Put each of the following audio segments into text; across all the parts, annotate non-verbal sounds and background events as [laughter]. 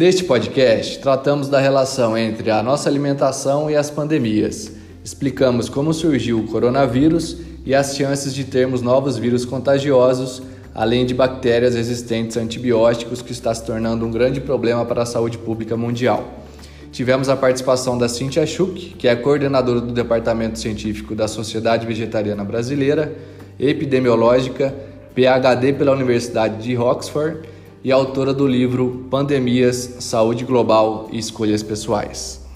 Neste podcast, tratamos da relação entre a nossa alimentação e as pandemias. Explicamos como surgiu o coronavírus e as chances de termos novos vírus contagiosos, além de bactérias resistentes a antibióticos, que está se tornando um grande problema para a saúde pública mundial. Tivemos a participação da Cintia Schuch, que é coordenadora do Departamento Científico da Sociedade Vegetariana Brasileira, epidemiológica, PhD pela Universidade de Oxford e autora do livro Pandemias, Saúde Global e Escolhas Pessoais.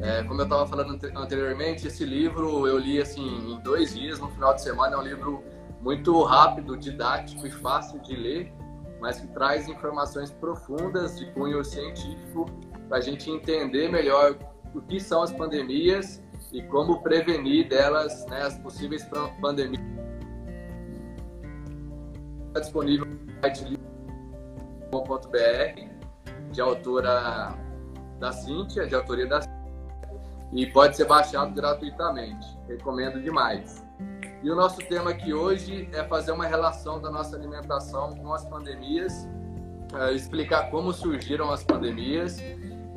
É, como eu estava falando anteriormente, esse livro eu li assim em dois dias, no final de semana. É um livro muito rápido, didático e fácil de ler, mas que traz informações profundas de cunho científico para a gente entender melhor o que são as pandemias e como prevenir delas, né, as possíveis pandemias. Está disponível no site de autora da Cíntia, de autoria da e pode ser baixado gratuitamente. Recomendo demais. E o nosso tema aqui hoje é fazer uma relação da nossa alimentação com as pandemias, é, explicar como surgiram as pandemias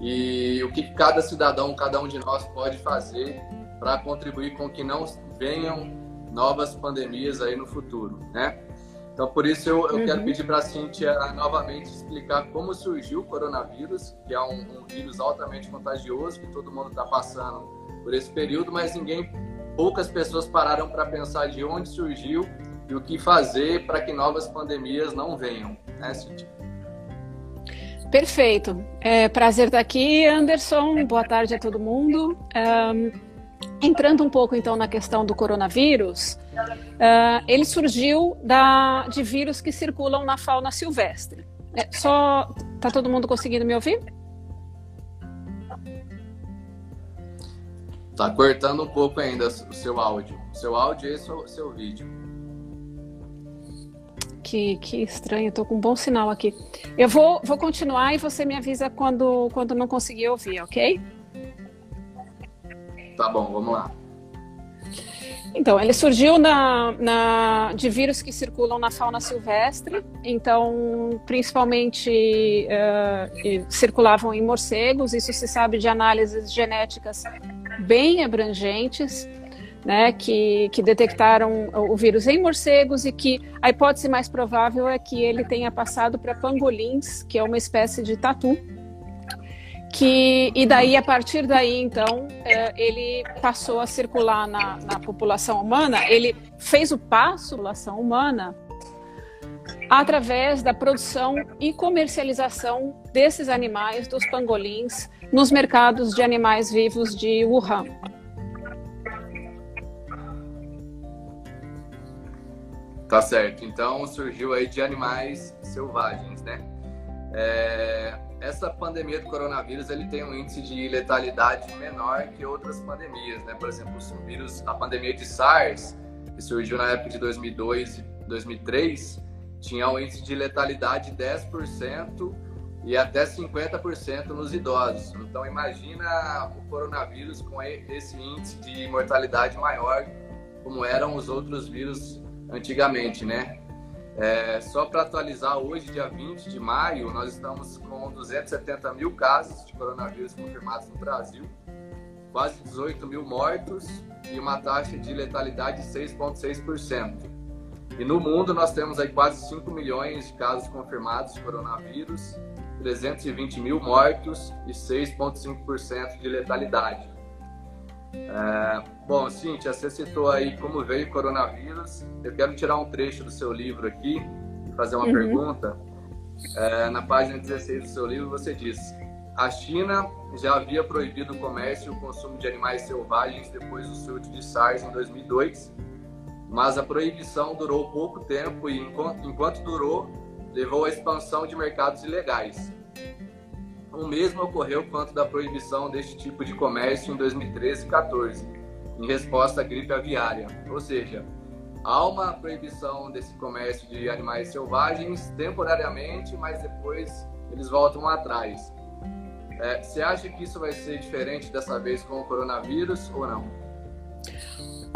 e o que cada cidadão, cada um de nós pode fazer para contribuir com que não venham novas pandemias aí no futuro, né? Então, por isso eu, eu uhum. quero pedir para a Cíntia novamente explicar como surgiu o coronavírus, que é um, um vírus altamente contagioso que todo mundo está passando por esse período, mas ninguém poucas pessoas pararam para pensar de onde surgiu e o que fazer para que novas pandemias não venham, né, Cintia? Perfeito. É, prazer estar aqui, Anderson. Boa tarde a todo mundo. Um, entrando um pouco então na questão do coronavírus, uh, ele surgiu da, de vírus que circulam na fauna silvestre. É, só tá todo mundo conseguindo me ouvir? Tá cortando um pouco ainda o seu áudio. Seu áudio e seu, seu vídeo. Que, que estranho, tô com um bom sinal aqui. Eu vou, vou continuar e você me avisa quando, quando não conseguir ouvir, ok? Tá bom, vamos lá. Então, ele surgiu na, na, de vírus que circulam na fauna silvestre, então, principalmente uh, circulavam em morcegos, isso se sabe de análises genéticas bem abrangentes, né, que, que detectaram o vírus em morcegos e que a hipótese mais provável é que ele tenha passado para pangolins, que é uma espécie de tatu, que e daí a partir daí então é, ele passou a circular na, na população humana. Ele fez o passo da população humana através da produção e comercialização desses animais, dos pangolins, nos mercados de animais vivos de Wuhan. Tá certo. Então surgiu aí de animais selvagens, né? É, essa pandemia do coronavírus ele tem um índice de letalidade menor que outras pandemias, né? Por exemplo, o vírus, a pandemia de SARS, que surgiu na época de 2002 e 2003, tinha um índice de letalidade de 10% e até 50% nos idosos. Então imagina o coronavírus com esse índice de mortalidade maior, como eram os outros vírus antigamente, né? É, só para atualizar, hoje, dia 20 de maio, nós estamos com 270 mil casos de coronavírus confirmados no Brasil, quase 18 mil mortos e uma taxa de letalidade de 6,6%. E no mundo nós temos aí quase 5 milhões de casos confirmados de coronavírus, 320 mil mortos e 6,5% de letalidade. É, bom, Cíntia, você citou aí como veio o coronavírus. Eu quero tirar um trecho do seu livro aqui e fazer uma uhum. pergunta. É, na página 16 do seu livro, você diz: A China já havia proibido o comércio e o consumo de animais selvagens depois do surto de SARS em 2002, mas a proibição durou pouco tempo e, enquanto, enquanto durou, levou à expansão de mercados ilegais. O mesmo ocorreu quanto da proibição deste tipo de comércio em 2013 e 2014, em resposta à gripe aviária. Ou seja, há uma proibição desse comércio de animais selvagens temporariamente, mas depois eles voltam atrás. É, você acha que isso vai ser diferente dessa vez com o coronavírus ou não?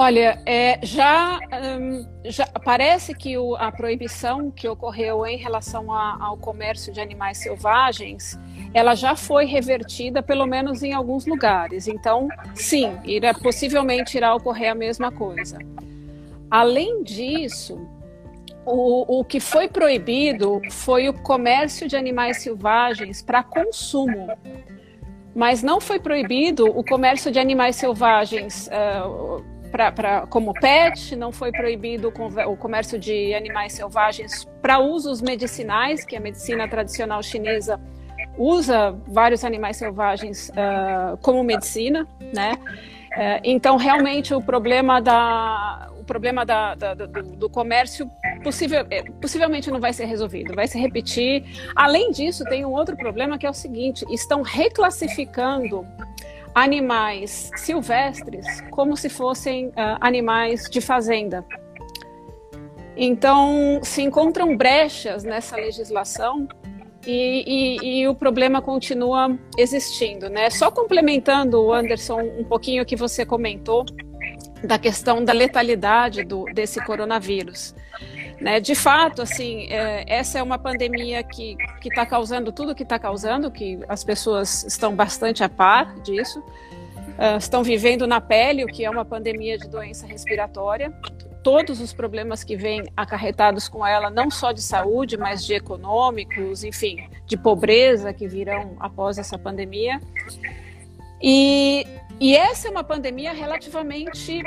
Olha, é, já, um, já, parece que o, a proibição que ocorreu em relação a, ao comércio de animais selvagens, ela já foi revertida, pelo menos em alguns lugares. Então, sim, irá, possivelmente irá ocorrer a mesma coisa. Além disso, o, o que foi proibido foi o comércio de animais selvagens para consumo mas não foi proibido o comércio de animais selvagens uh, pra, pra, como pet, não foi proibido o comércio de animais selvagens para usos medicinais, que a medicina tradicional chinesa usa vários animais selvagens uh, como medicina, né? Uh, então, realmente, o problema da, o problema da, da, do, do, comércio possível, é, possivelmente não vai ser resolvido, vai se repetir. Além disso, tem um outro problema que é o seguinte: estão reclassificando animais silvestres como se fossem uh, animais de fazenda. Então, se encontram brechas nessa legislação e, e, e, o problema continua existindo, né? Só complementando, Anderson, um pouquinho o que você comentou da questão da letalidade do, desse coronavírus. Né? De fato, assim, é, essa é uma pandemia que está causando tudo o que está causando, que as pessoas estão bastante a par disso, uh, estão vivendo na pele o que é uma pandemia de doença respiratória, todos os problemas que vêm acarretados com ela, não só de saúde, mas de econômicos, enfim, de pobreza que virão após essa pandemia. E, e essa é uma pandemia relativamente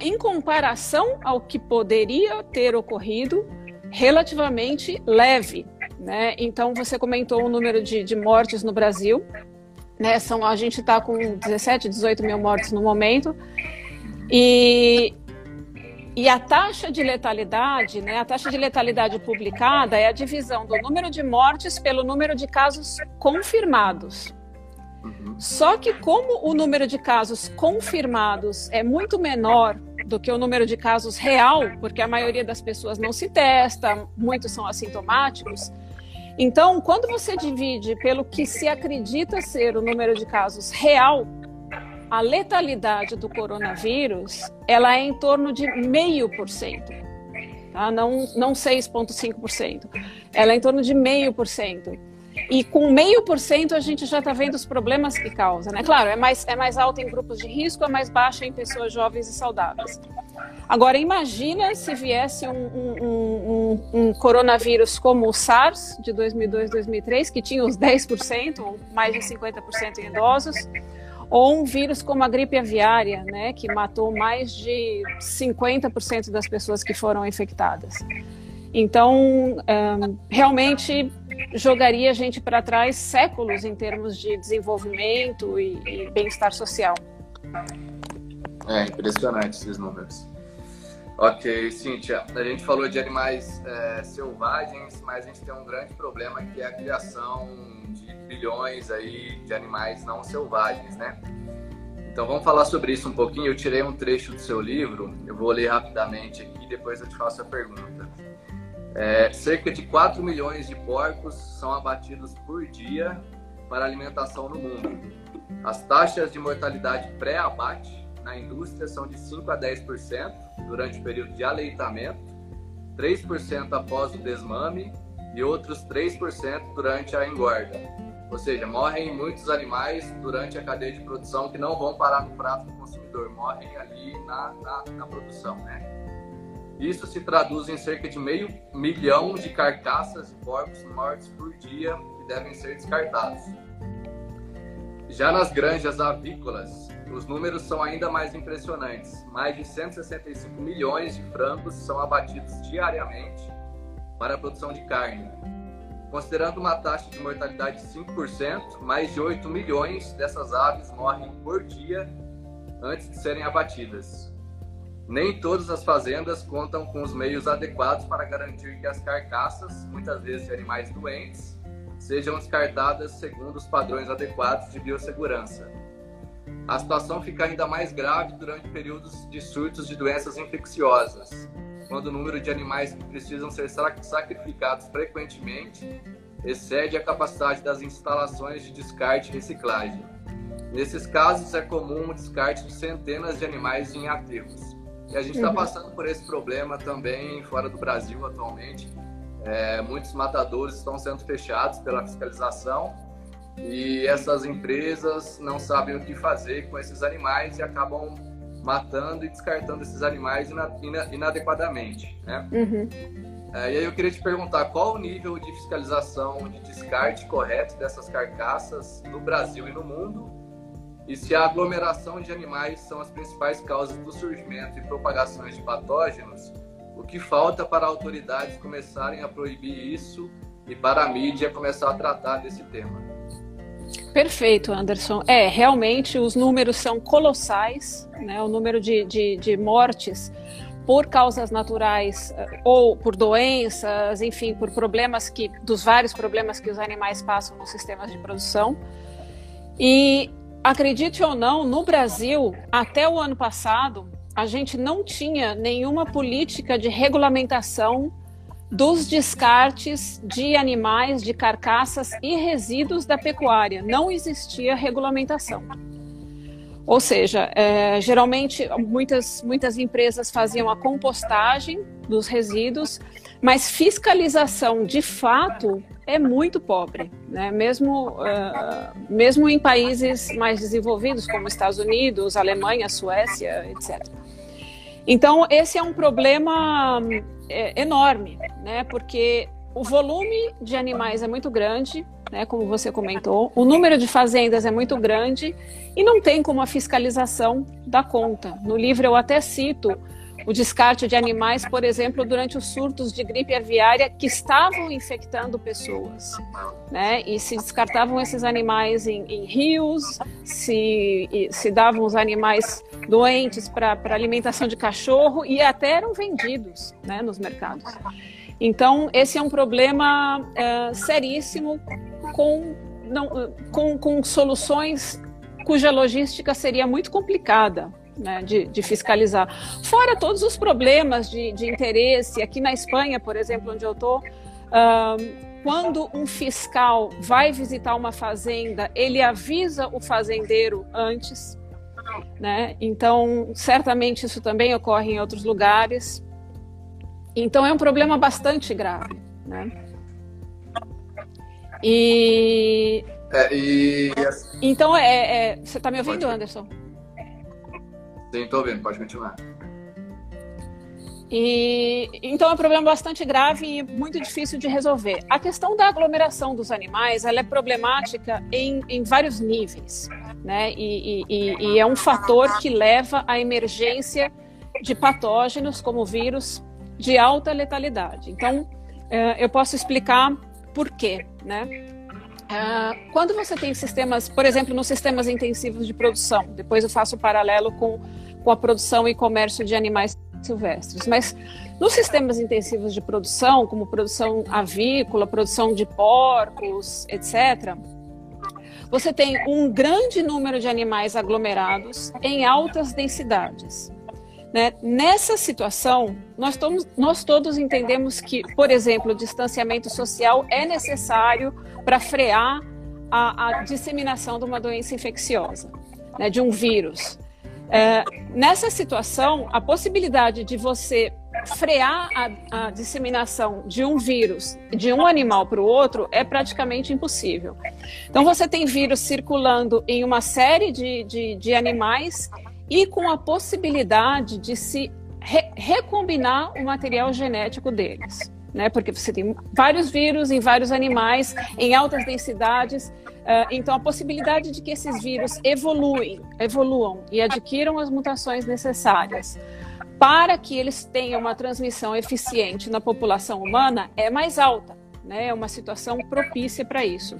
em comparação ao que poderia ter ocorrido, relativamente leve. Né? Então, você comentou o número de, de mortes no Brasil. Né? São, a gente está com 17, 18 mil mortes no momento. E, e a taxa de letalidade, né, a taxa de letalidade publicada é a divisão do número de mortes pelo número de casos confirmados. Uhum. Só que como o número de casos confirmados é muito menor do que o número de casos real, porque a maioria das pessoas não se testa, muitos são assintomáticos. Então, quando você divide pelo que se acredita ser o número de casos real, a letalidade do coronavírus ela é em torno de meio por cento, tá? não, não 6,5%. Ela é em torno de meio por cento. E com meio por cento a gente já está vendo os problemas que causa, né? Claro, é mais, é mais alta em grupos de risco, é mais baixa em pessoas jovens e saudáveis. Agora, imagina se viesse um, um, um, um coronavírus como o SARS de 2002, 2003, que tinha os 10%, ou mais de 50% em idosos, ou um vírus como a gripe aviária, né, que matou mais de 50% das pessoas que foram infectadas. Então, realmente jogaria a gente para trás séculos em termos de desenvolvimento e, e bem-estar social. É impressionante esses números. Ok, Cíntia, a gente falou de animais é, selvagens, mas a gente tem um grande problema que é a criação de bilhões aí de animais não selvagens, né? Então vamos falar sobre isso um pouquinho. Eu tirei um trecho do seu livro, eu vou ler rapidamente aqui e depois eu te faço a pergunta. É, cerca de 4 milhões de porcos são abatidos por dia para alimentação no mundo. As taxas de mortalidade pré-abate na indústria são de 5 a 10% durante o período de aleitamento, 3% após o desmame e outros 3% durante a engorda. Ou seja, morrem muitos animais durante a cadeia de produção que não vão parar no prato do consumidor, morrem ali na, na, na produção, né? Isso se traduz em cerca de meio milhão de carcaças de porcos mortos por dia que devem ser descartados. Já nas granjas avícolas, os números são ainda mais impressionantes. Mais de 165 milhões de frangos são abatidos diariamente para a produção de carne. Considerando uma taxa de mortalidade de 5%, mais de 8 milhões dessas aves morrem por dia antes de serem abatidas. Nem todas as fazendas contam com os meios adequados para garantir que as carcaças, muitas vezes de animais doentes, sejam descartadas segundo os padrões adequados de biossegurança. A situação fica ainda mais grave durante períodos de surtos de doenças infecciosas, quando o número de animais que precisam ser sacrificados frequentemente excede a capacidade das instalações de descarte e reciclagem. Nesses casos, é comum o descarte de centenas de animais em aterros. E a gente está uhum. passando por esse problema também fora do Brasil atualmente. É, muitos matadores estão sendo fechados pela fiscalização e essas empresas não sabem o que fazer com esses animais e acabam matando e descartando esses animais inadequadamente. Né? Uhum. É, e aí eu queria te perguntar qual o nível de fiscalização de descarte correto dessas carcaças no Brasil e no mundo e se a aglomeração de animais são as principais causas do surgimento e propagações de patógenos, o que falta para autoridades começarem a proibir isso e para a mídia começar a tratar desse tema? Perfeito, Anderson. É, realmente os números são colossais, né? o número de, de, de mortes por causas naturais eh, ou por doenças, enfim, por problemas que dos vários problemas que os animais passam nos sistemas de produção. E acredite ou não, no Brasil, até o ano passado, a gente não tinha nenhuma política de regulamentação dos descartes de animais, de carcaças e resíduos da pecuária. Não existia regulamentação. Ou seja, é, geralmente muitas, muitas empresas faziam a compostagem dos resíduos, mas fiscalização de fato é muito pobre, né? mesmo, uh, mesmo em países mais desenvolvidos, como Estados Unidos, Alemanha, Suécia, etc. Então, esse é um problema é, enorme, né? porque o volume de animais é muito grande, né? como você comentou, o número de fazendas é muito grande e não tem como a fiscalização dar conta. No livro eu até cito o descarte de animais, por exemplo, durante os surtos de gripe aviária que estavam infectando pessoas. Né? E se descartavam esses animais em, em rios, se, se davam os animais doentes para alimentação de cachorro e até eram vendidos né, nos mercados. Então, esse é um problema é, seríssimo com, não, com, com soluções cuja logística seria muito complicada né, de, de, fiscalizar. Fora todos os problemas de, de, interesse, aqui na Espanha, por exemplo, onde eu estou, quando um fiscal vai visitar uma fazenda, ele avisa o fazendeiro antes. Né? Então, certamente isso também ocorre em outros lugares. Então, é um problema bastante grave. Né? E... É, e... Então, é, é... você está me ouvindo, Anderson? Sim, estou ouvindo, pode continuar. E, então é um problema bastante grave e muito difícil de resolver. A questão da aglomeração dos animais ela é problemática em, em vários níveis, né? E, e, e, é um fator que leva à emergência de patógenos como vírus de alta letalidade. Então é, eu posso explicar por quê, né? É, quando você tem sistemas, por exemplo, nos sistemas intensivos de produção, depois eu faço o paralelo com com a produção e comércio de animais silvestres. Mas nos sistemas intensivos de produção, como produção avícola, produção de porcos, etc., você tem um grande número de animais aglomerados em altas densidades. Né? Nessa situação, nós, todos, nós todos entendemos que, por exemplo, o distanciamento social é necessário para frear a, a disseminação de uma doença infecciosa, né? de um vírus. É, nessa situação, a possibilidade de você frear a, a, disseminação de um vírus de um animal para o outro é praticamente impossível. Então, você tem vírus circulando em uma série de, de, de animais e com a possibilidade de se re, recombinar o material genético deles. Né? Porque você tem vários vírus em vários animais, em altas densidades. Uh, então, a possibilidade de que esses vírus evoluem, evoluam e adquiram as mutações necessárias para que eles tenham uma transmissão eficiente na população humana é mais alta, né? É uma situação propícia para isso.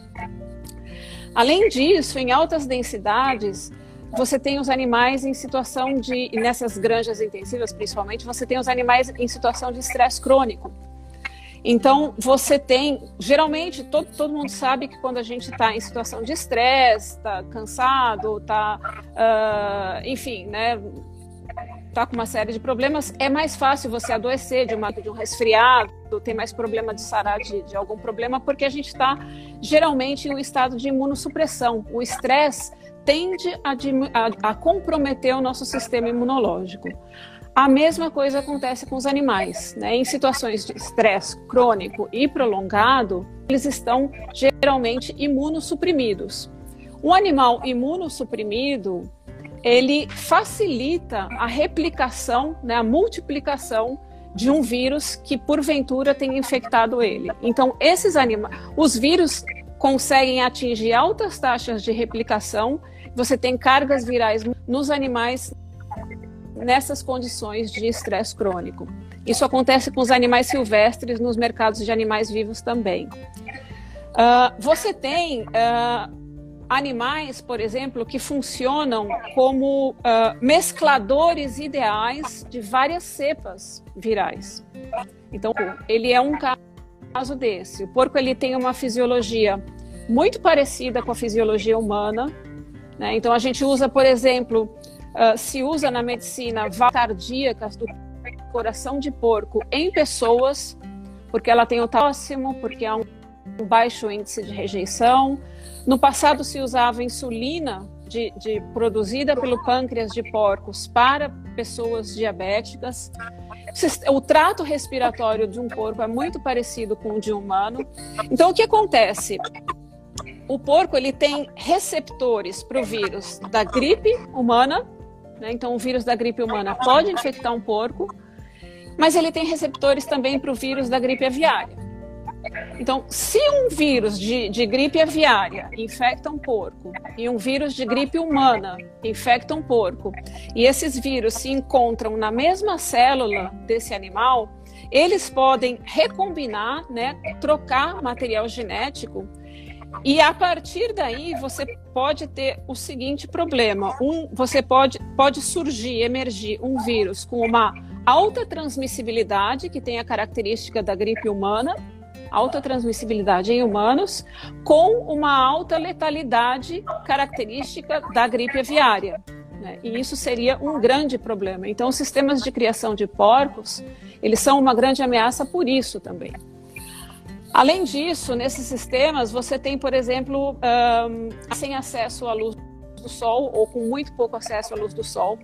Além disso, em altas densidades, você tem os animais em situação de, nessas granjas intensivas principalmente, você tem os animais em situação de estresse crônico. Então, você tem, geralmente, todo, todo mundo sabe que quando a gente está em situação de estresse, está cansado, está, uh, enfim, né, está com uma série de problemas, é mais fácil você adoecer de, uma, de um resfriado, ter mais problema de sarar de, de algum problema, porque a gente está geralmente em um estado de imunossupressão. O estresse tende a, a, a comprometer o nosso sistema imunológico. A mesma coisa acontece com os animais. Né? Em situações de estresse crônico e prolongado, eles estão geralmente imunossuprimidos. Um animal imunossuprimido, ele facilita a replicação, né, a multiplicação de um vírus que porventura tenha infectado ele. Então, esses animais, os vírus conseguem atingir altas taxas de replicação. Você tem cargas virais nos animais nessas condições de estresse crônico. Isso acontece com os animais silvestres nos mercados de animais vivos também. Uh, você tem uh, animais, por exemplo, que funcionam como uh, mescladores ideais de várias cepas virais. Então, ele é um caso desse. O porco ele tem uma fisiologia muito parecida com a fisiologia humana. Né? Então, a gente usa, por exemplo, uh, se usa na medicina cardíacas do coração de porco em pessoas, porque ela tem o próximo, porque há um baixo índice de rejeição. No passado se usava insulina de, de, produzida pelo pâncreas de porcos para pessoas diabéticas. O trato respiratório de um porco é muito parecido com o de um humano. Então, o que acontece? O porco ele tem receptores para o vírus da gripe humana, né? Então, o vírus da gripe humana pode infectar um porco, mas ele tem receptores também para o vírus da gripe aviária. Então, se um vírus de, de, gripe aviária infecta um porco e um vírus de gripe humana infecta um porco, e esses vírus se encontram na mesma célula desse animal, eles podem recombinar, né, trocar material genético e a partir daí você pode ter o seguinte problema: um, você pode, pode surgir, emergir um vírus com uma alta transmissibilidade, que tem a característica da gripe humana, alta transmissibilidade em humanos, com uma alta letalidade característica da gripe aviária. Né? E isso seria um grande problema. Então, os sistemas de criação de porcos, eles são uma grande ameaça por isso também. Além disso, nesses sistemas, você tem, por exemplo, um, sem acesso à luz do sol ou com muito pouco acesso à luz do sol.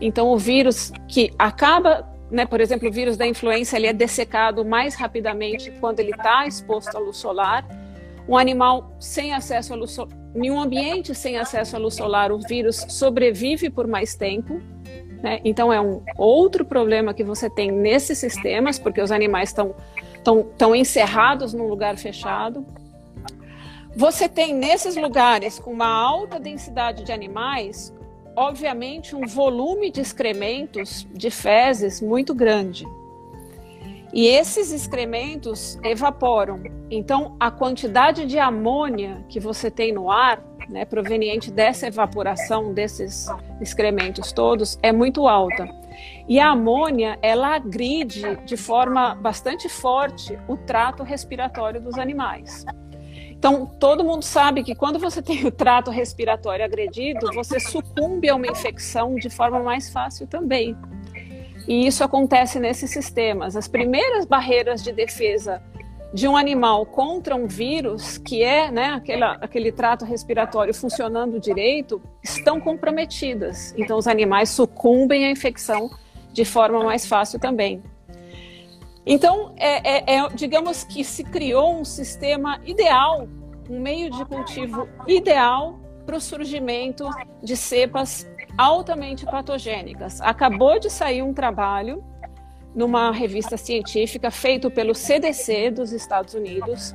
Então, o vírus que acaba, né, por exemplo, o vírus da influenza, ele é dessecado mais rapidamente quando ele está exposto à luz solar. Um animal sem acesso à luz solar, em um ambiente sem acesso à luz solar, o vírus sobrevive por mais tempo. Né? Então, é um outro problema que você tem nesses sistemas, porque os animais estão estão encerrados num lugar fechado. Você tem nesses lugares com uma alta densidade de animais, obviamente, um volume de excrementos, de fezes muito grande. E esses excrementos evaporam. Então, a quantidade de amônia que você tem no ar, né, proveniente dessa evaporação desses excrementos todos, é muito alta. E a amônia, ela agride de forma bastante forte o trato respiratório dos animais. Então, todo mundo sabe que quando você tem o trato respiratório agredido, você sucumbe a uma infecção de forma mais fácil também. E isso acontece nesses sistemas. As primeiras barreiras de defesa de um animal contra um vírus, que é né, aquele, aquele trato respiratório funcionando direito, estão comprometidas. Então, os animais sucumbem à infecção de forma mais fácil também. Então, é, é, é, digamos que se criou um sistema ideal, um meio de cultivo ideal para o surgimento de cepas altamente patogênicas. Acabou de sair um trabalho numa revista científica feito pelo CDC dos Estados Unidos,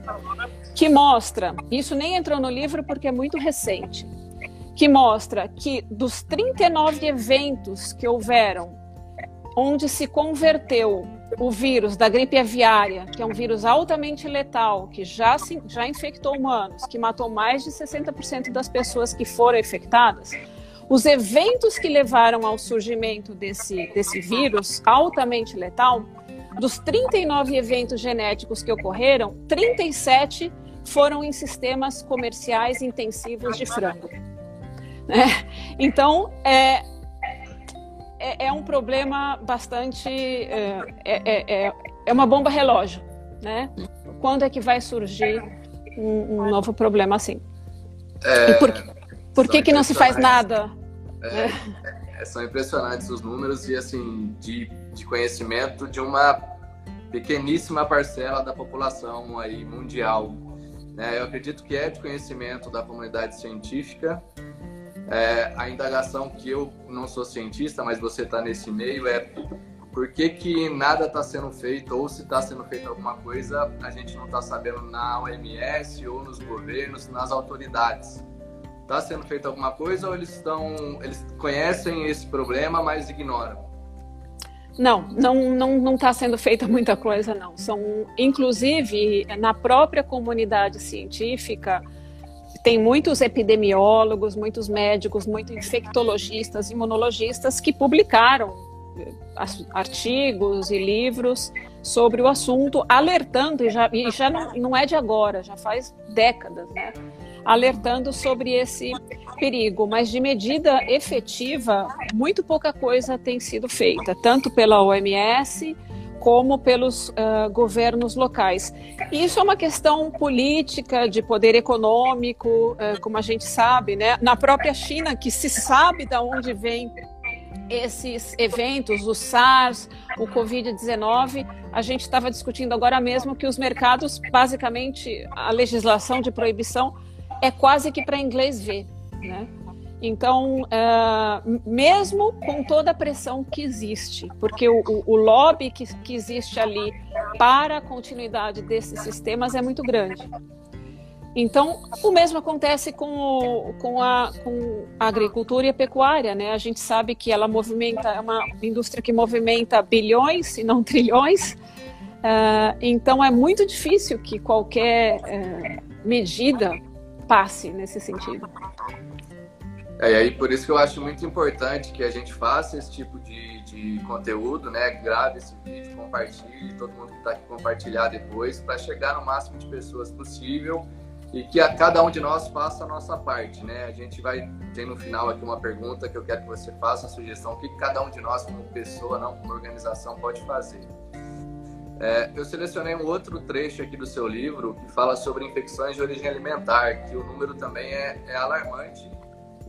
que mostra, isso nem entrou no livro porque é muito recente, que mostra que dos 39 eventos que houveram onde se converteu o vírus da gripe aviária, que é um vírus altamente letal, que já, se, já infectou humanos, que matou mais de 60% das pessoas que foram infectadas, os eventos que levaram ao surgimento desse, desse vírus altamente letal, dos 39 eventos genéticos que ocorreram, 37 foram em sistemas comerciais intensivos de frango. Né? Então, é, é, é, um problema bastante. É, é, é, é uma bomba relógio. Né? Quando é que vai surgir um, um novo problema assim? É, e por, Por que, que não se faz nada? É, é, são impressionantes os números e assim de, de conhecimento de uma pequeníssima parcela da população aí mundial. Né? Eu acredito que é de conhecimento da comunidade científica. É, a indagação que eu não sou cientista, mas você está nesse meio é por que, que nada está sendo feito ou se está sendo feito alguma coisa a gente não está sabendo na OMS ou nos governos, nas autoridades. Está sendo feito alguma coisa ou eles estão, eles conhecem esse problema, mas ignoram? Não, não não não está sendo feita muita coisa não. São inclusive na própria comunidade científica tem muitos epidemiólogos, muitos médicos, muitos infectologistas, imunologistas que publicaram eh, artigos e livros sobre o assunto, alertando, e já, e já não, não é de agora, já faz décadas, né? Alertando sobre esse perigo, mas de medida efetiva, muito pouca coisa tem sido feita, tanto pela OMS como pelos uh, governos locais. E isso é uma questão política, de poder econômico, uh, como a gente sabe, né? Na própria China, que se sabe de onde vem esses eventos, o SARS, o Covid-19, a gente estava discutindo agora mesmo que os mercados, basicamente, a legislação de proibição é quase que para inglês ver, né? Então, uh, mesmo com toda a pressão que existe, porque o, o, lobby que, que existe ali para a continuidade desses sistemas é muito grande. Então, o mesmo acontece com, o, com, a, com, a, agricultura e a pecuária, né? A gente sabe que ela movimenta, é uma indústria que movimenta bilhões, e não [laughs] trilhões. Uh, então, é muito difícil que qualquer uh, medida passe nesse sentido. É, e aí por isso que eu acho muito importante que a gente faça esse tipo de, de conteúdo, né? Grave esse vídeo, compartilhe, todo mundo que está aqui compartilhar depois, para chegar no máximo de pessoas possível e que a, cada um de nós faça a nossa parte, né? A gente vai ter no final aqui uma pergunta que eu quero que você faça, a sugestão, o que cada um de nós, como pessoa, não como organização, pode fazer. É, eu selecionei um outro trecho aqui do seu livro que fala sobre infecções de origem alimentar, que o número também é, é alarmante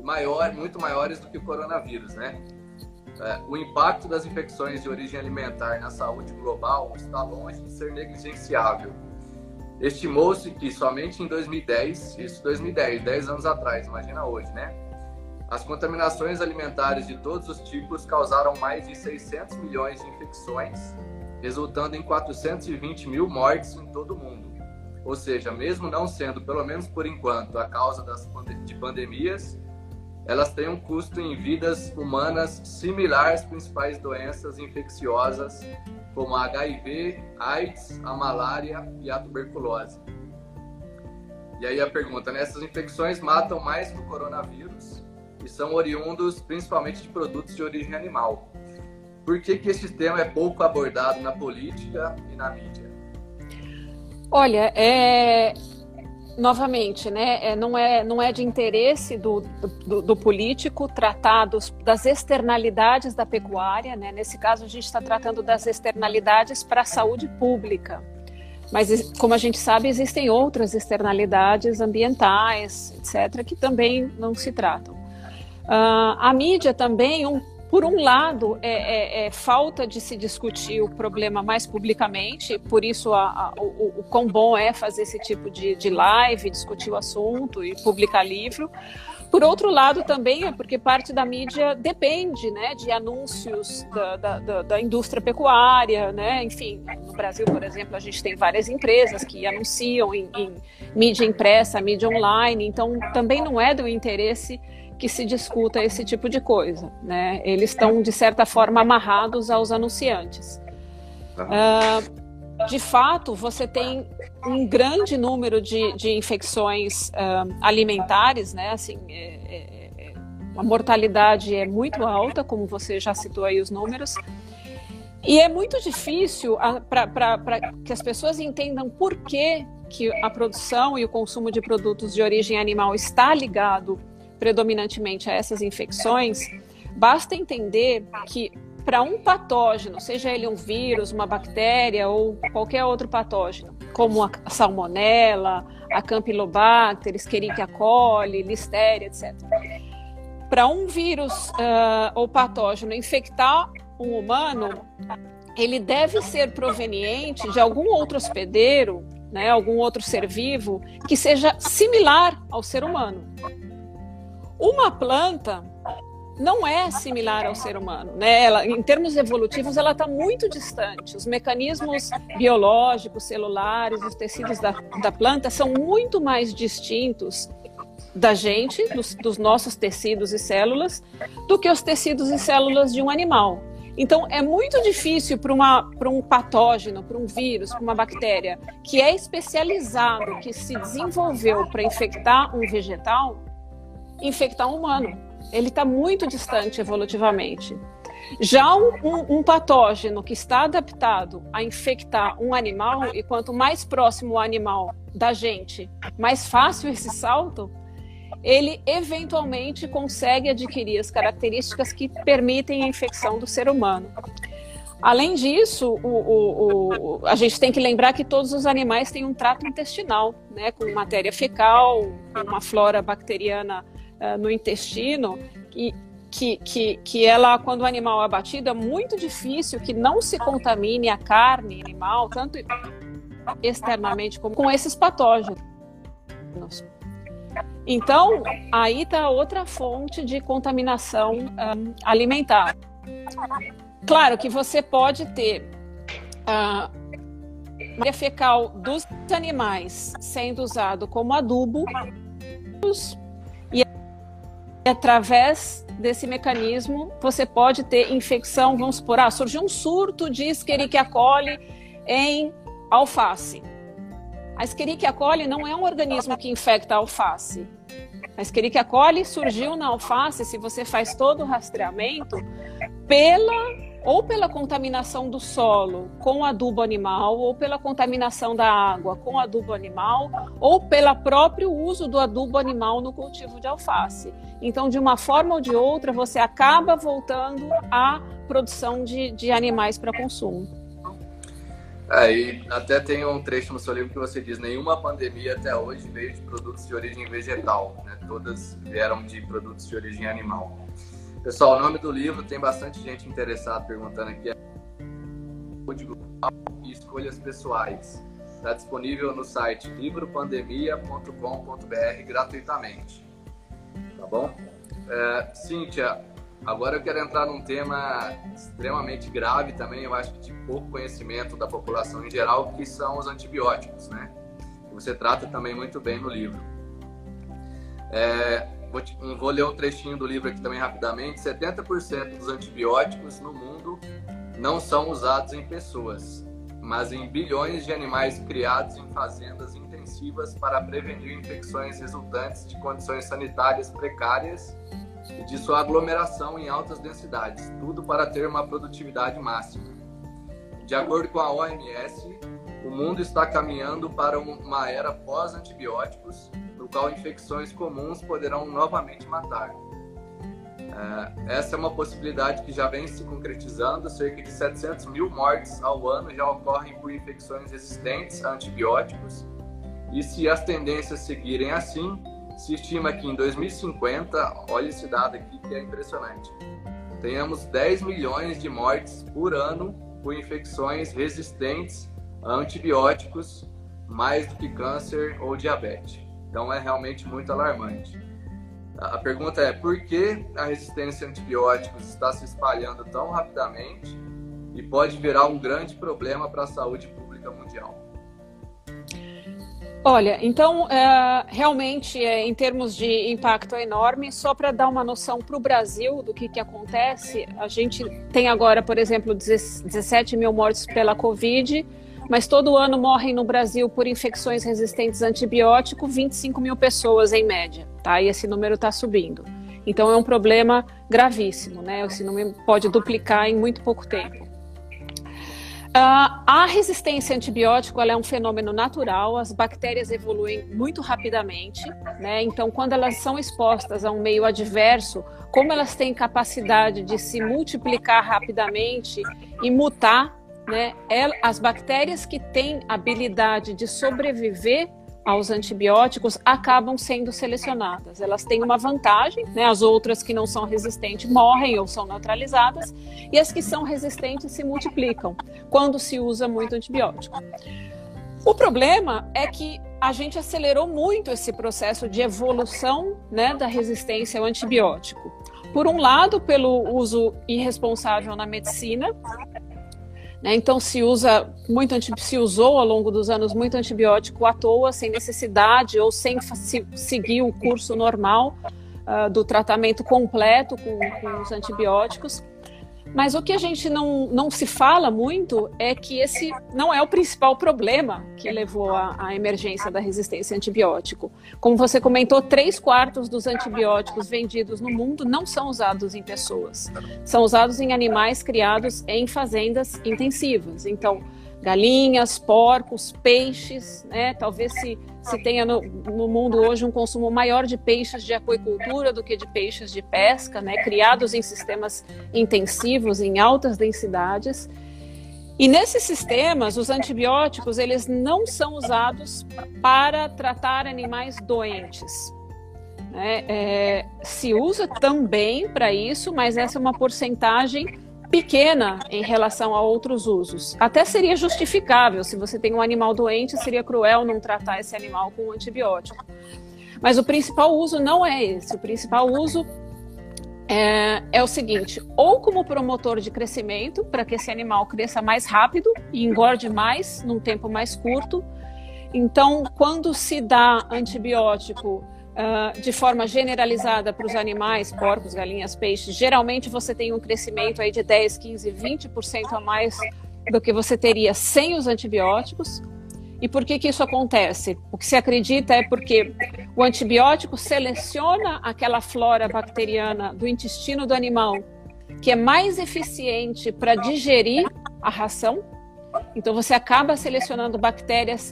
maior, muito maiores do que o coronavírus, né? É, o impacto das infecções de origem alimentar na saúde global está longe de ser negligenciável. Estimou-se que somente em 2010, isso 2010, 10 anos atrás, imagina hoje, né? As contaminações alimentares de todos os tipos causaram mais de 600 milhões de infecções resultando em 420 mil mortes em todo o mundo. Ou seja, mesmo não sendo, pelo menos por enquanto, a causa das, de pandemias, elas têm um custo em vidas humanas similar às principais doenças infecciosas, como a HIV, AIDS, a malária e a tuberculose. E aí a pergunta, né? Essas infecções matam mais que o coronavírus e são oriundos principalmente de produtos de origem animal. Por que, que esse tema é pouco abordado na política e na mídia? Olha, é, novamente, né, é, não, é, não é de interesse do, do, do político tratar dos, das externalidades da pecuária, né? nesse caso a gente está tratando das externalidades para a saúde pública. Mas, como a gente sabe, existem outras externalidades ambientais, etc., que também não se tratam. Uh, a mídia também, um por um lado, é, é, é, falta de se discutir o problema mais publicamente, por isso a, a, o, o quão bom é fazer esse tipo de, de live, discutir o assunto e publicar livro. Por outro lado, também é porque parte da mídia depende né, de anúncios da, da, da, indústria pecuária. Né? Enfim, no Brasil, por exemplo, a gente tem várias empresas que anunciam em, em mídia impressa, mídia online, então também não é do interesse que se discuta esse tipo de coisa. Né? Eles estão, de certa forma, amarrados aos anunciantes. Uh, de fato, você tem um grande número de, de infecções uh, alimentares, né? Assim, é, é, é, a mortalidade é muito alta, como você já citou aí os números. E é muito difícil para que as pessoas entendam por que, que a produção e o consumo de produtos de origem animal está ligado predominantemente a essas infecções, basta entender que para um patógeno, seja ele um vírus, uma bactéria ou qualquer outro patógeno, como a salmonela, a Campylobacter, Escherichia coli, Listeria, etc. Para um vírus uh, ou patógeno infectar um humano, ele deve ser proveniente de algum outro hospedeiro, né, algum outro ser vivo que seja similar ao ser humano. Uma planta não é similar ao ser humano, né? Ela, em termos evolutivos, ela está muito distante. Os mecanismos biológicos, celulares, os tecidos da, da planta são muito mais distintos da gente, dos, dos nossos tecidos e células, do que os tecidos e células de um animal. Então, é muito difícil para um patógeno, para um vírus, para uma bactéria que é especializado, que se desenvolveu para infectar um vegetal, infectar um humano ele está muito distante evolutivamente. Já um, um, um, patógeno que está adaptado a infectar um animal, e quanto mais próximo o animal da gente, mais fácil esse salto, ele eventualmente consegue adquirir as características que permitem a infecção do ser humano. Além disso, o, o, o, a gente tem que lembrar que todos os animais têm um trato intestinal, né, com matéria fecal, com uma flora bacteriana uh, no intestino, que, que, que, que ela, quando o animal é abatido, é muito difícil que não se contamine a carne animal, tanto externamente como com esses patógenos. Então, aí está outra fonte de contaminação ah, alimentar. Claro que você pode ter a uh, fecal dos animais sendo usado como adubo através desse mecanismo você pode ter infecção, vamos supor, ah, surgiu um surto de Escherichia coli em alface. A Escherichia coli não é um organismo que infecta a alface. A Escherichia coli surgiu na alface, se você faz todo o rastreamento, pela ou pela contaminação do solo com adubo animal, ou pela contaminação da água com adubo animal, ou pelo próprio uso do adubo animal no cultivo de alface. Então, de uma forma ou de outra, você acaba voltando à produção de, de animais para consumo. É, e até tem um trecho no seu livro que você diz: nenhuma pandemia até hoje veio de produtos de origem vegetal, né? todas vieram de produtos de origem animal. Pessoal, o nome do livro tem bastante gente interessada perguntando aqui. Saúde global e escolhas pessoais. Está disponível no site livropandemia.com.br gratuitamente. Tá bom? É, Cíntia, agora eu quero entrar num tema extremamente grave também, eu acho que de pouco conhecimento da população em geral, que são os antibióticos, né? Você trata também muito bem no livro. É, Vou, te, vou ler um trechinho do livro aqui também rapidamente. 70% dos antibióticos no mundo não são usados em pessoas, mas em bilhões de animais criados em fazendas intensivas para prevenir infecções resultantes de condições sanitárias precárias e de sua aglomeração em altas densidades, tudo para ter uma produtividade máxima. De acordo com a OMS, o mundo está caminhando para uma era pós-antibióticos qual infecções comuns poderão novamente matar. É, essa é uma possibilidade que já vem se concretizando. Cerca de 700 mil mortes ao ano já ocorrem por infecções resistentes a antibióticos. E se as tendências seguirem assim, se estima que em 2050, olha esse dado aqui que é impressionante, tenhamos 10 milhões de mortes por ano por infecções resistentes a antibióticos, mais do que câncer ou diabetes. Então é realmente muito alarmante. A pergunta é por que a resistência a antibióticos está se espalhando tão rapidamente e pode virar um grande problema para a saúde pública mundial? Olha, então, é, realmente, é, em termos de impacto é enorme. Só para dar uma noção para o Brasil do que, que acontece, a gente tem agora, por exemplo, 17 mil mortes pela Covid, mas todo ano morrem no Brasil por infecções resistentes a antibiótico 25 mil pessoas em média, tá? E esse número está subindo. Então é um problema gravíssimo, né? Esse número pode duplicar em muito pouco tempo. Uh, a resistência a antibiótico é um fenômeno natural, as bactérias evoluem muito rapidamente, né? então, quando elas são expostas a um meio adverso, como elas têm capacidade de se multiplicar rapidamente e mutar, né, as bactérias que têm habilidade de sobreviver aos antibióticos acabam sendo selecionadas. Elas têm uma vantagem, né? As outras que não são resistentes morrem ou são neutralizadas, e as que são resistentes se multiplicam quando se usa muito antibiótico. O problema é que a gente acelerou muito esse processo de evolução né, da resistência ao antibiótico. Por um lado, pelo uso irresponsável na medicina, né? Então se usa muito se usou ao longo dos anos muito antibiótico à toa, sem necessidade ou sem se, seguir o curso normal uh, do tratamento completo com, com os antibióticos. Mas o que a gente não, não se fala muito é que esse não é o principal problema que levou à, emergência da resistência a antibiótico. Como você comentou, três quartos dos antibióticos vendidos no mundo não são usados em pessoas. São usados em animais criados em fazendas intensivas. Então, galinhas, porcos, peixes, né? Talvez se, se tenha no, no, mundo hoje um consumo maior de peixes de aquicultura do que de peixes de pesca, né? Criados em sistemas intensivos, em altas densidades. E nesses sistemas, os antibióticos eles não são usados para tratar animais doentes. Né? É, se usa também para isso, mas essa é uma porcentagem pequena em relação a outros usos. Até seria justificável, se você tem um animal doente, seria cruel não tratar esse animal com um antibiótico. Mas o principal uso não é esse. O principal uso é, é o seguinte: ou como promotor de crescimento, para que esse animal cresça mais rápido e engorde mais num tempo mais curto. Então, quando se dá antibiótico uh, de forma generalizada para os animais, porcos, galinhas, peixes, geralmente você tem um crescimento aí de 10, 15, 20% a mais do que você teria sem os antibióticos. E por que, que isso acontece? O que se acredita é porque o antibiótico seleciona aquela flora bacteriana do intestino do animal que é mais eficiente para digerir a ração. Então você acaba selecionando bactérias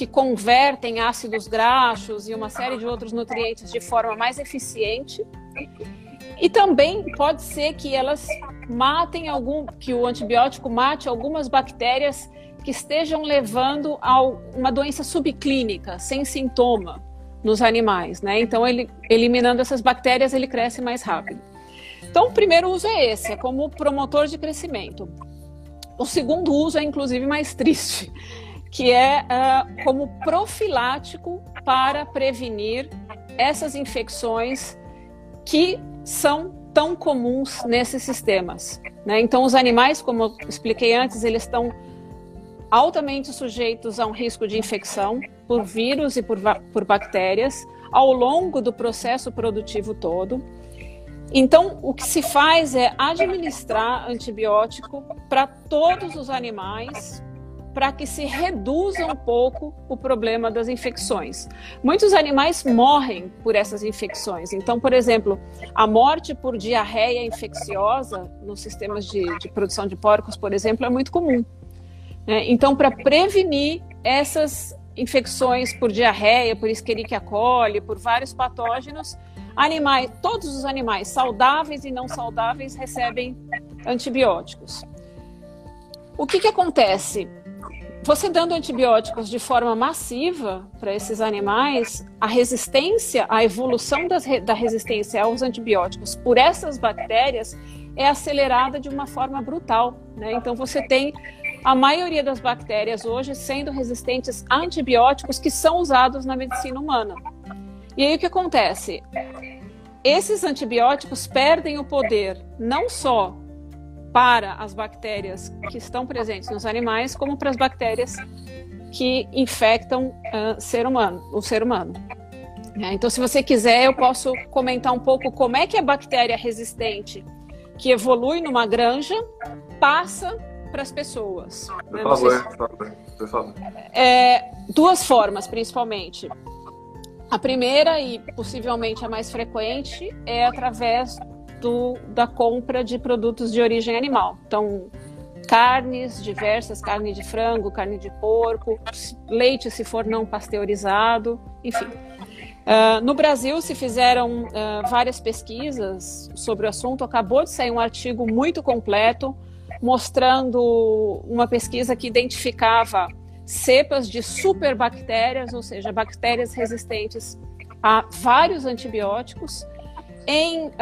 que convertem ácidos graxos e uma série de outros nutrientes de forma mais eficiente. E também pode ser que elas matem algum, que o antibiótico mate algumas bactérias que estejam levando a uma doença subclínica, sem sintoma nos animais, né? Então, ele, eliminando essas bactérias, ele cresce mais rápido. Então, o primeiro uso é esse, é como promotor de crescimento. O segundo uso é, inclusive, mais triste, que é uh, como profilático para prevenir essas infecções que são tão comuns nesses sistemas. Né? Então, os animais, como eu expliquei antes, eles estão altamente sujeitos a um risco de infecção por vírus e por, por bactérias ao longo do processo produtivo todo. Então, o que se faz é administrar antibiótico para todos os animais para que se reduza um pouco o problema das infecções. Muitos animais morrem por essas infecções. Então, por exemplo, a morte por diarreia infecciosa nos sistemas de, de produção de porcos, por exemplo, é muito comum. Né? Então, para prevenir essas infecções por diarreia, por Escherichia coli, por vários patógenos, animais, todos os animais saudáveis e não saudáveis recebem antibióticos. O que, que acontece? Você dando antibióticos de forma massiva para esses animais, a resistência, a evolução das, da resistência aos antibióticos por essas bactérias é acelerada de uma forma brutal. Né? Então, você tem a maioria das bactérias hoje sendo resistentes a antibióticos que são usados na medicina humana. E aí o que acontece? Esses antibióticos perdem o poder não só para as bactérias que estão presentes nos animais, como para as bactérias que infectam uh, ser humano, o ser humano. É, então, se você quiser, eu posso comentar um pouco como é que a bactéria resistente que evolui numa granja passa para as pessoas. Por né? favor, se... por favor, por favor. É, duas formas, principalmente. A primeira e possivelmente a mais frequente é através do, da compra de produtos de origem animal. Então, carnes diversas, carne de frango, carne de porco, leite se for não pasteurizado, enfim. Uh, no Brasil se fizeram uh, várias pesquisas sobre o assunto. Acabou de sair um artigo muito completo mostrando uma pesquisa que identificava cepas de superbactérias, ou seja, bactérias resistentes a vários antibióticos, em, uh,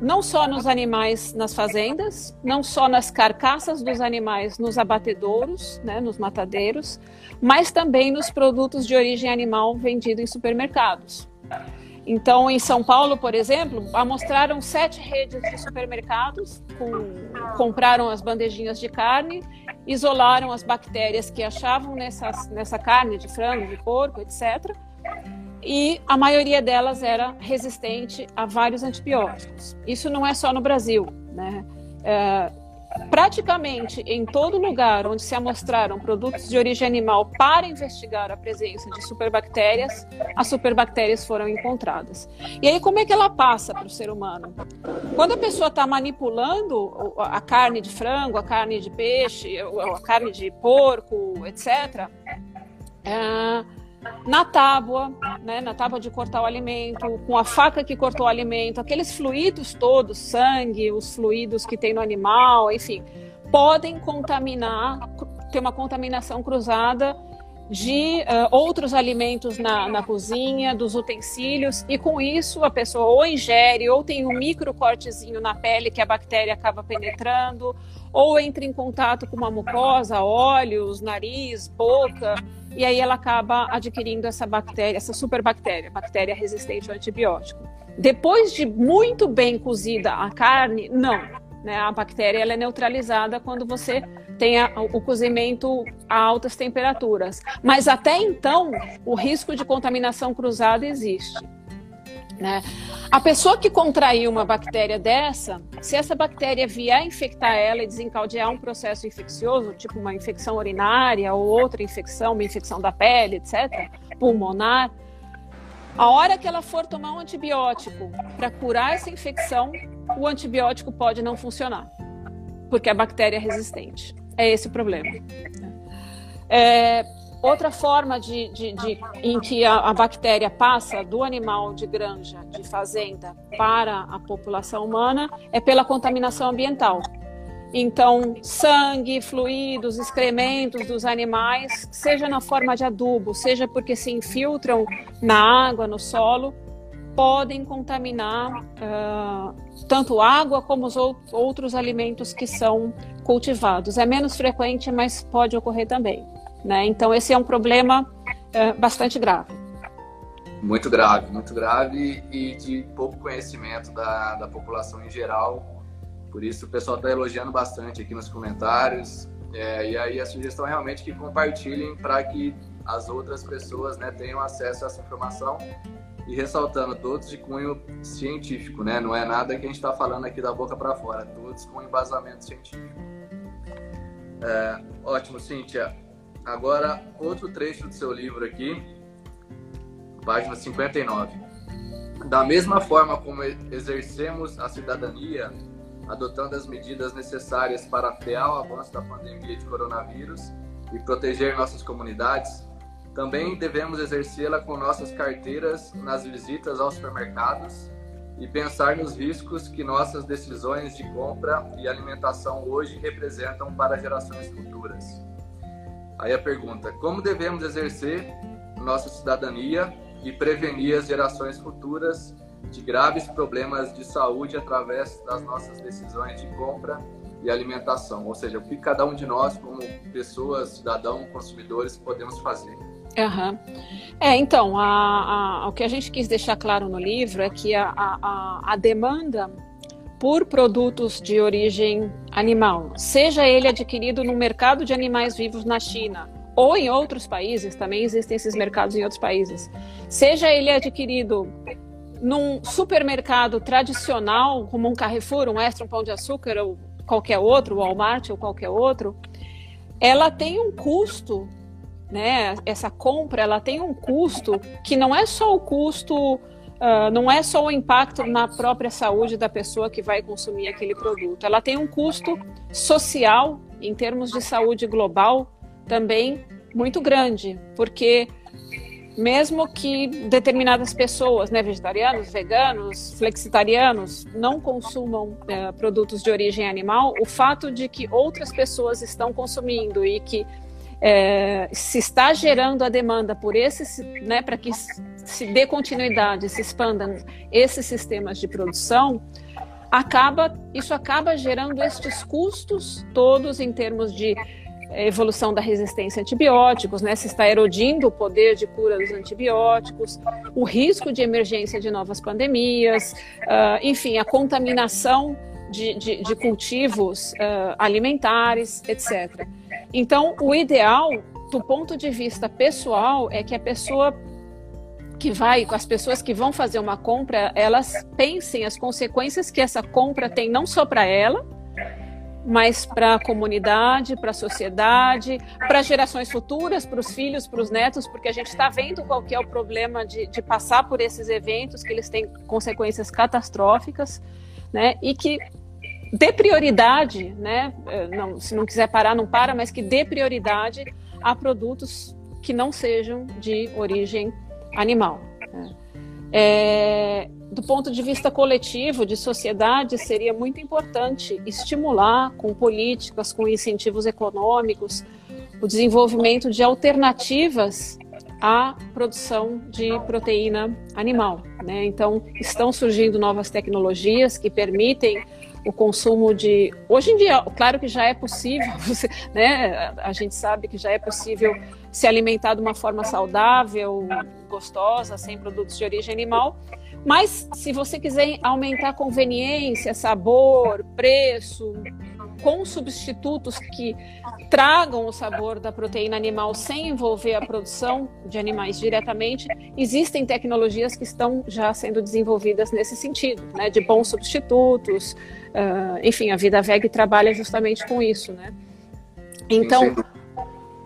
não só nos animais nas fazendas, não só nas carcaças dos animais nos abatedouros, né, nos matadeiros, mas também nos produtos de origem animal vendidos em supermercados. Então, em São Paulo, por exemplo, amostraram sete redes de supermercados, com, compraram as bandejinhas de carne, isolaram as bactérias que achavam nessa, nessa carne de frango, de porco, etc. E a maioria delas era resistente a vários antibióticos. Isso não é só no Brasil, né? É, praticamente em todo lugar onde se amostraram produtos de origem animal para investigar a presença de superbactérias, as superbactérias foram encontradas. E aí, como é que ela passa para o ser humano? Quando a pessoa está manipulando a carne de frango, a carne de peixe, a carne de porco, etc., na tábua, né, na tábua de cortar o alimento, com a faca que cortou o alimento, aqueles fluidos todos, sangue, os fluidos que tem no animal, enfim, podem contaminar, ter uma contaminação cruzada de uh, outros alimentos na, na cozinha, dos utensílios, e com isso a pessoa ou ingere, ou tem um micro cortezinho na pele que a bactéria acaba penetrando, ou entra em contato com uma mucosa, olhos, nariz, boca, e aí ela acaba adquirindo essa bactéria, essa superbactéria, bactéria resistente ao antibiótico. Depois de muito bem cozida a carne, não. Né? A bactéria ela é neutralizada quando você tem o cozimento a altas temperaturas. Mas até então, o risco de contaminação cruzada existe. Né? A pessoa que contraiu uma bactéria dessa, se essa bactéria vier infectar ela e desencadear um processo infeccioso, tipo uma infecção urinária ou outra infecção, uma infecção da pele, etc., pulmonar, a hora que ela for tomar um antibiótico para curar essa infecção, o antibiótico pode não funcionar, porque a bactéria é resistente. É esse o problema. É, Outra forma de, de, de em que a, a, bactéria passa do animal de granja, de fazenda, para a população humana é pela contaminação ambiental. Então, sangue, fluidos, excrementos dos animais, seja na forma de adubo, seja porque se infiltram na água, no solo, podem contaminar uh, tanto água como os outros alimentos que são cultivados. É menos frequente, mas pode ocorrer também. Né? Então, esse é um problema é, bastante grave. Muito grave, muito grave e de pouco conhecimento da, da população em geral. Por isso, o pessoal está elogiando bastante aqui nos comentários. É, e aí, a sugestão é realmente que compartilhem para que as outras pessoas né, tenham acesso a essa informação e ressaltando, todos de cunho científico, né? Não é nada que a gente está falando aqui da boca para fora, todos com embasamento científico. É, ótimo, Cíntia. Agora, outro trecho do seu livro aqui, página 59. Da mesma forma como exercemos a cidadania, adotando as medidas necessárias para frear o avanço da pandemia de coronavírus e proteger nossas comunidades, também devemos exercê-la com nossas carteiras nas visitas aos supermercados e pensar nos riscos que nossas decisões de compra e alimentação hoje representam para gerações futuras. Aí a pergunta: como devemos exercer nossa cidadania e prevenir as gerações futuras de graves problemas de saúde através das nossas decisões de compra e alimentação? Ou seja, o que cada um de nós, como pessoas, cidadãos, consumidores, podemos fazer? Uhum. É, então, a, a, o que a gente quis deixar claro no livro é que a, a, a demanda por produtos de origem animal, seja ele adquirido no mercado de animais vivos na China ou em outros países, também existem esses mercados em outros países, seja ele adquirido num supermercado tradicional, como um Carrefour, um Extra, um Pão de Açúcar ou qualquer outro, Walmart ou qualquer outro, ela tem um custo, né? Essa compra, ela tem um custo que não é só o custo Uh, não é só o impacto na própria saúde da pessoa que vai consumir aquele produto, ela tem um custo social, em termos de saúde global, também muito grande, porque mesmo que determinadas pessoas, né, vegetarianos, veganos, flexitarianos, não consumam uh, produtos de origem animal, o fato de que outras pessoas estão consumindo e que é, se está gerando a demanda por esses, né, para que se dê continuidade, se expandam esses sistemas de produção, acaba isso acaba gerando estes custos todos em termos de evolução da resistência a antibióticos, né? Se está erodindo o poder de cura dos antibióticos, o risco de emergência de novas pandemias, uh, enfim, a contaminação de, de, de cultivos uh, alimentares, etc. Então, o ideal, do ponto de vista pessoal, é que a pessoa que vai, as pessoas que vão fazer uma compra, elas pensem as consequências que essa compra tem não só para ela, mas para a comunidade, para a sociedade, para gerações futuras, para os filhos, para os netos, porque a gente está vendo qual é o problema de, de, passar por esses eventos, que eles têm consequências catastróficas, né? E que dê prioridade, né? Eh, não, se não quiser parar, não para, mas que dê prioridade a produtos que não sejam de origem animal. Né? É, do ponto de vista coletivo, de sociedade, seria muito importante estimular com políticas, com incentivos econômicos, o desenvolvimento de alternativas à produção de proteína animal. Né? Então, estão surgindo novas tecnologias que permitem o consumo de. Hoje em dia, claro que já é possível, [laughs] né? A gente sabe que já é possível se alimentar de uma forma saudável, gostosa, sem produtos de origem animal. Mas se você quiser aumentar conveniência, sabor, preço, com substitutos que tragam o sabor da proteína animal sem envolver a produção de animais diretamente, existem tecnologias que estão já sendo desenvolvidas nesse sentido, né, de bons substitutos. Uh, enfim, a Vida Veg trabalha justamente com isso, né? Então,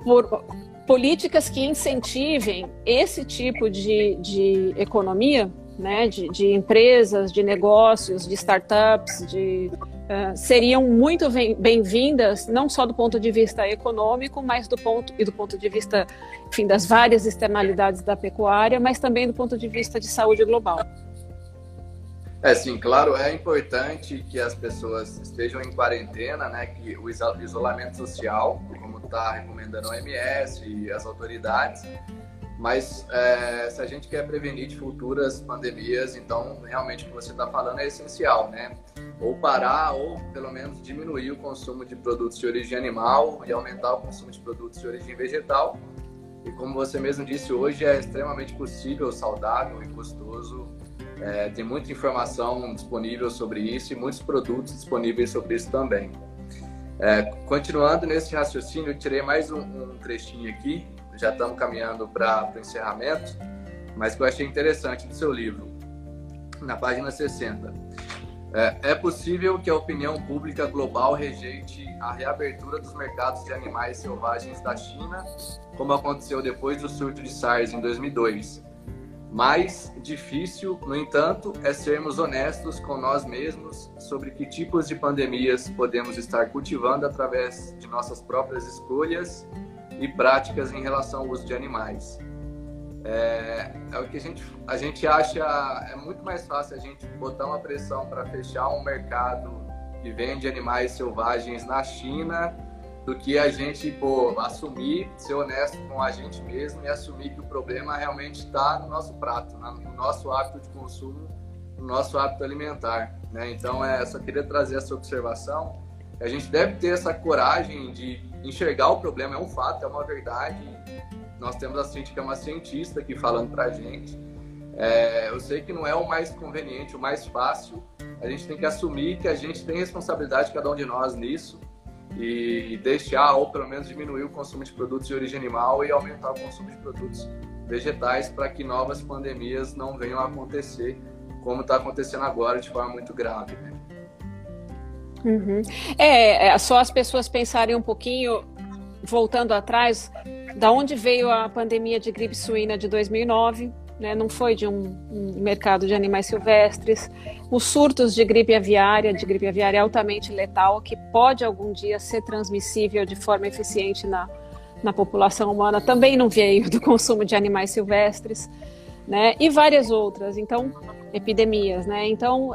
por, políticas que incentivem esse tipo de, de economia, né, de, de empresas, de negócios, de startups, de, uh, seriam muito bem-vindas, não só do ponto de vista econômico, mas do ponto e do ponto de vista, enfim, das várias externalidades da pecuária, mas também do ponto de vista de saúde global. É, sim, claro, é importante que as pessoas estejam em quarentena, né, que o isolamento social, como está recomendando a OMS e as autoridades, mas é, se a gente quer prevenir de futuras pandemias, então realmente o que você está falando é essencial, né? Ou parar, ou pelo menos diminuir o consumo de produtos de origem animal e aumentar o consumo de produtos de origem vegetal. E como você mesmo disse, hoje é extremamente possível, saudável e custoso é, tem muita informação disponível sobre isso e muitos produtos disponíveis sobre isso também. É, continuando nesse raciocínio, eu tirei mais um, um trechinho aqui, já estamos caminhando para o encerramento, mas que eu achei interessante do seu livro, na página 60. É, é possível que a opinião pública global rejeite a reabertura dos mercados de animais selvagens da China, como aconteceu depois do surto de SARS em 2002 mais difícil, no entanto, é sermos honestos com nós mesmos sobre que tipos de pandemias podemos estar cultivando através de nossas próprias escolhas e práticas em relação ao uso de animais. É, é o que a gente, a gente acha é muito mais fácil a gente botar uma pressão para fechar um mercado que vende animais selvagens na China do que a gente pô, assumir, ser honesto com a gente mesmo e assumir que o problema realmente está no nosso prato, no nosso hábito de consumo, no nosso hábito alimentar. Né? Então, é, só queria trazer essa observação. A gente deve ter essa coragem de enxergar o problema, é um fato, é uma verdade. Nós temos a Cintia, que é uma cientista aqui falando para a gente. É, eu sei que não é o mais conveniente, o mais fácil. A gente tem que assumir que a gente tem responsabilidade, cada um de nós, nisso e deixar ou pelo menos diminuir o consumo de produtos de origem animal e aumentar o consumo de produtos vegetais para que novas pandemias não venham a acontecer como está acontecendo agora de forma muito grave. Né? Uhum. É, é, só as pessoas pensarem um pouquinho, voltando atrás, da onde veio a pandemia de gripe suína de 2009, né? não foi de um, um, mercado de animais silvestres. Os surtos de gripe aviária, de gripe aviária altamente letal, que pode algum dia ser transmissível de forma eficiente na, na população humana, também não veio do consumo de animais silvestres, né? e várias outras, então, epidemias. Né? Então,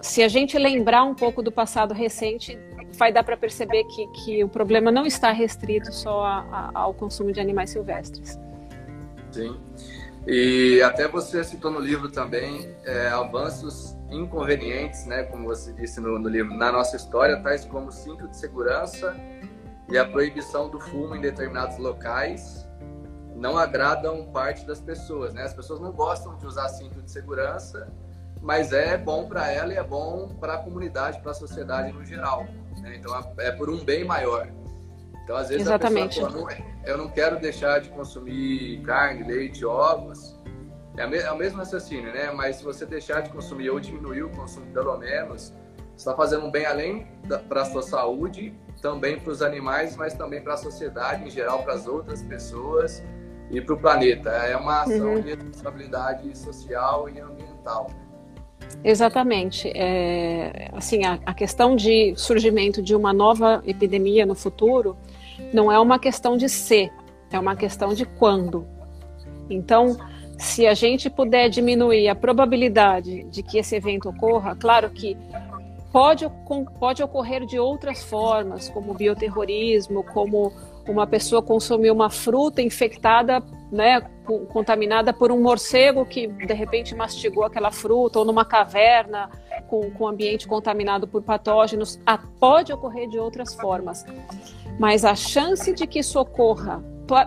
se a gente lembrar um pouco do passado recente, vai dar para perceber que, que o problema não está restrito só a, a, ao consumo de animais silvestres. Sim. E até você citou no livro também é, avanços inconvenientes, né, como você disse no, no, livro, na nossa história, tais como cinto de segurança e a proibição do fumo em determinados locais, não agradam parte das pessoas, né? As pessoas não gostam de usar cinto de segurança, mas é bom para ela e é bom para a comunidade, para a sociedade no geral. Né? Então é, é por um bem maior. Então às vezes Exatamente. a pessoa fala, eu não quero deixar de consumir carne, leite, ovos. É, é o mesmo raciocínio, né? Mas se você deixar de consumir ou diminuir o consumo pelo menos, está fazendo um bem além para a sua saúde, também para os animais, mas também para a sociedade em geral, para as outras pessoas e para o planeta. É uma ação uhum. de responsabilidade social e ambiental. Exatamente. É, assim, a, a, questão de surgimento de uma nova epidemia no futuro não é uma questão de ser, é uma questão de quando. Então, se a gente puder diminuir a probabilidade de que esse evento ocorra, claro que pode, pode ocorrer de outras formas, como bioterrorismo, como uma pessoa consumir uma fruta infectada, né, contaminada por um morcego que de repente mastigou aquela fruta, ou numa caverna com, com ambiente contaminado por patógenos, ah, pode ocorrer de outras formas. Mas a chance de que isso ocorra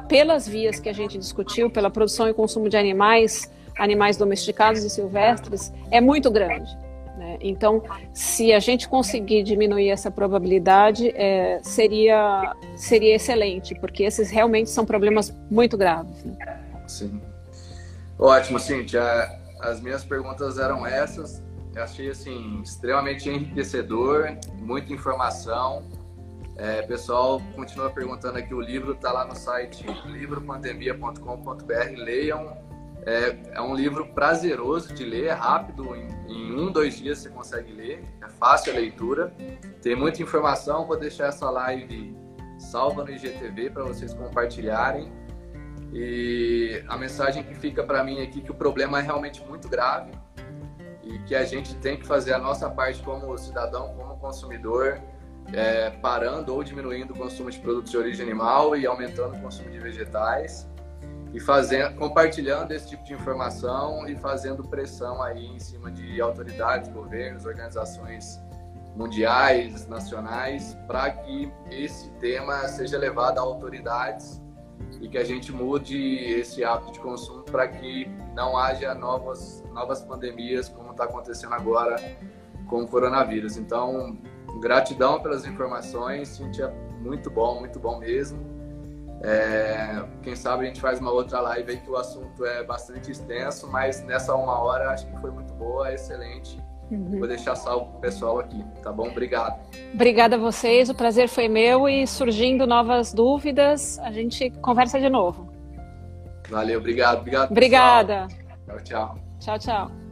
pelas vias que a gente discutiu, pela produção e consumo de animais, animais domesticados e silvestres, é muito grande. Né? Então, se a gente conseguir diminuir essa probabilidade, é, seria, seria excelente, porque esses realmente são problemas muito graves. Né? Sim. Ótimo, Cintia. As minhas perguntas eram essas. Eu achei assim extremamente enriquecedor, muita informação. É, pessoal, continua perguntando aqui. O livro está lá no site livropandemia.com.br. Leiam é, é, um livro prazeroso de ler, é rápido, em, em, um, dois dias você consegue ler, é fácil a leitura, tem muita informação, vou deixar essa live salva no IGTV para vocês compartilharem. E a mensagem que fica para mim aqui é que o problema é realmente muito grave e que a gente tem que fazer a nossa parte como cidadão, como consumidor, é, parando ou diminuindo o consumo de produtos de origem animal e aumentando o consumo de vegetais e fazendo, compartilhando esse tipo de informação e fazendo pressão aí em cima de autoridades, governos, organizações mundiais, nacionais, para que esse tema seja levado a autoridades e que a gente mude esse hábito de consumo para que não haja novas, novas pandemias como está acontecendo agora com o coronavírus. Então, gratidão pelas informações, Cintia, muito bom, muito bom mesmo. É, quem sabe a gente faz uma outra live aí que o assunto é bastante extenso, mas nessa uma hora acho que foi muito boa, excelente. Uhum. Vou deixar salvo pro pessoal aqui, tá bom? Obrigado. Obrigada a vocês, o prazer foi meu e surgindo novas dúvidas, a gente conversa de novo. Valeu, obrigado, obrigado. Obrigada. Tchau, tchau. Tchau, tchau.